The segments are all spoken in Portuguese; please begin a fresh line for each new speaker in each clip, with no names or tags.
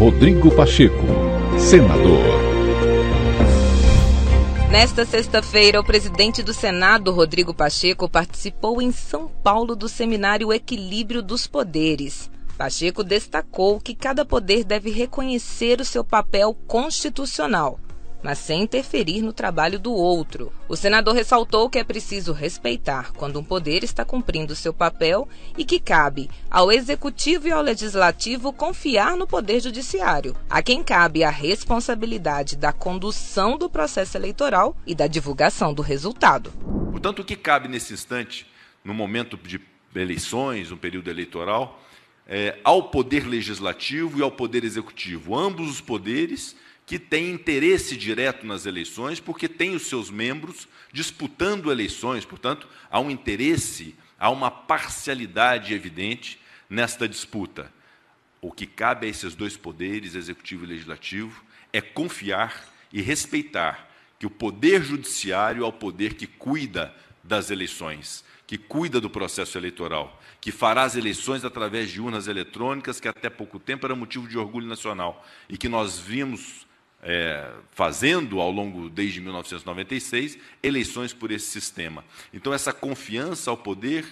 Rodrigo Pacheco, senador.
Nesta sexta-feira, o presidente do Senado, Rodrigo Pacheco, participou em São Paulo do seminário Equilíbrio dos Poderes. Pacheco destacou que cada poder deve reconhecer o seu papel constitucional mas sem interferir no trabalho do outro. O senador ressaltou que é preciso respeitar quando um poder está cumprindo seu papel e que cabe ao executivo e ao legislativo confiar no poder judiciário, a quem cabe a responsabilidade da condução do processo eleitoral e da divulgação do resultado.
Portanto, o que cabe nesse instante, no momento de eleições, no período eleitoral, é, ao poder legislativo e ao poder executivo, ambos os poderes que tem interesse direto nas eleições, porque tem os seus membros disputando eleições, portanto, há um interesse, há uma parcialidade evidente nesta disputa. O que cabe a esses dois poderes, executivo e legislativo, é confiar e respeitar que o poder judiciário é o poder que cuida das eleições, que cuida do processo eleitoral, que fará as eleições através de urnas eletrônicas, que até pouco tempo era motivo de orgulho nacional, e que nós vimos é, fazendo ao longo desde 1996 eleições por esse sistema. Então essa confiança ao poder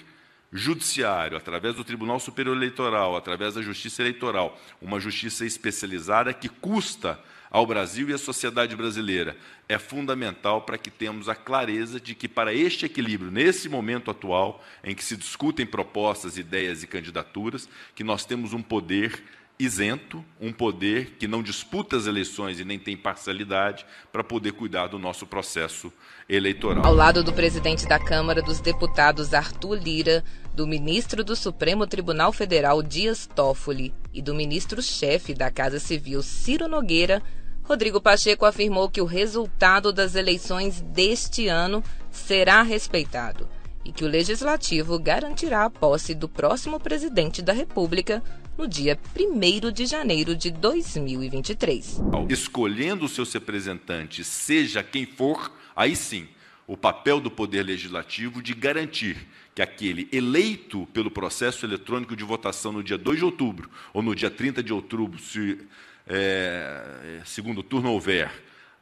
judiciário, através do Tribunal Superior Eleitoral, através da Justiça Eleitoral, uma justiça especializada que custa ao Brasil e à sociedade brasileira, é fundamental para que tenhamos a clareza de que para este equilíbrio, nesse momento atual em que se discutem propostas, ideias e candidaturas, que nós temos um poder isento, um poder que não disputa as eleições e nem tem parcialidade para poder cuidar do nosso processo eleitoral.
Ao lado do presidente da Câmara dos Deputados Arthur Lira, do ministro do Supremo Tribunal Federal Dias Toffoli e do ministro-chefe da Casa Civil Ciro Nogueira, Rodrigo Pacheco afirmou que o resultado das eleições deste ano será respeitado e que o legislativo garantirá a posse do próximo presidente da República no dia 1 de janeiro de 2023.
Escolhendo os seus representantes, seja quem for, aí sim, o papel do Poder Legislativo de garantir que aquele eleito pelo processo eletrônico de votação no dia 2 de outubro ou no dia 30 de outubro, se é, segundo turno houver,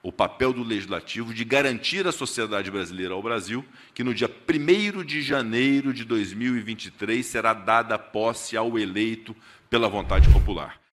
o papel do legislativo de garantir à sociedade brasileira ao Brasil que no dia 1 de janeiro de 2023 será dada posse ao eleito pela vontade popular.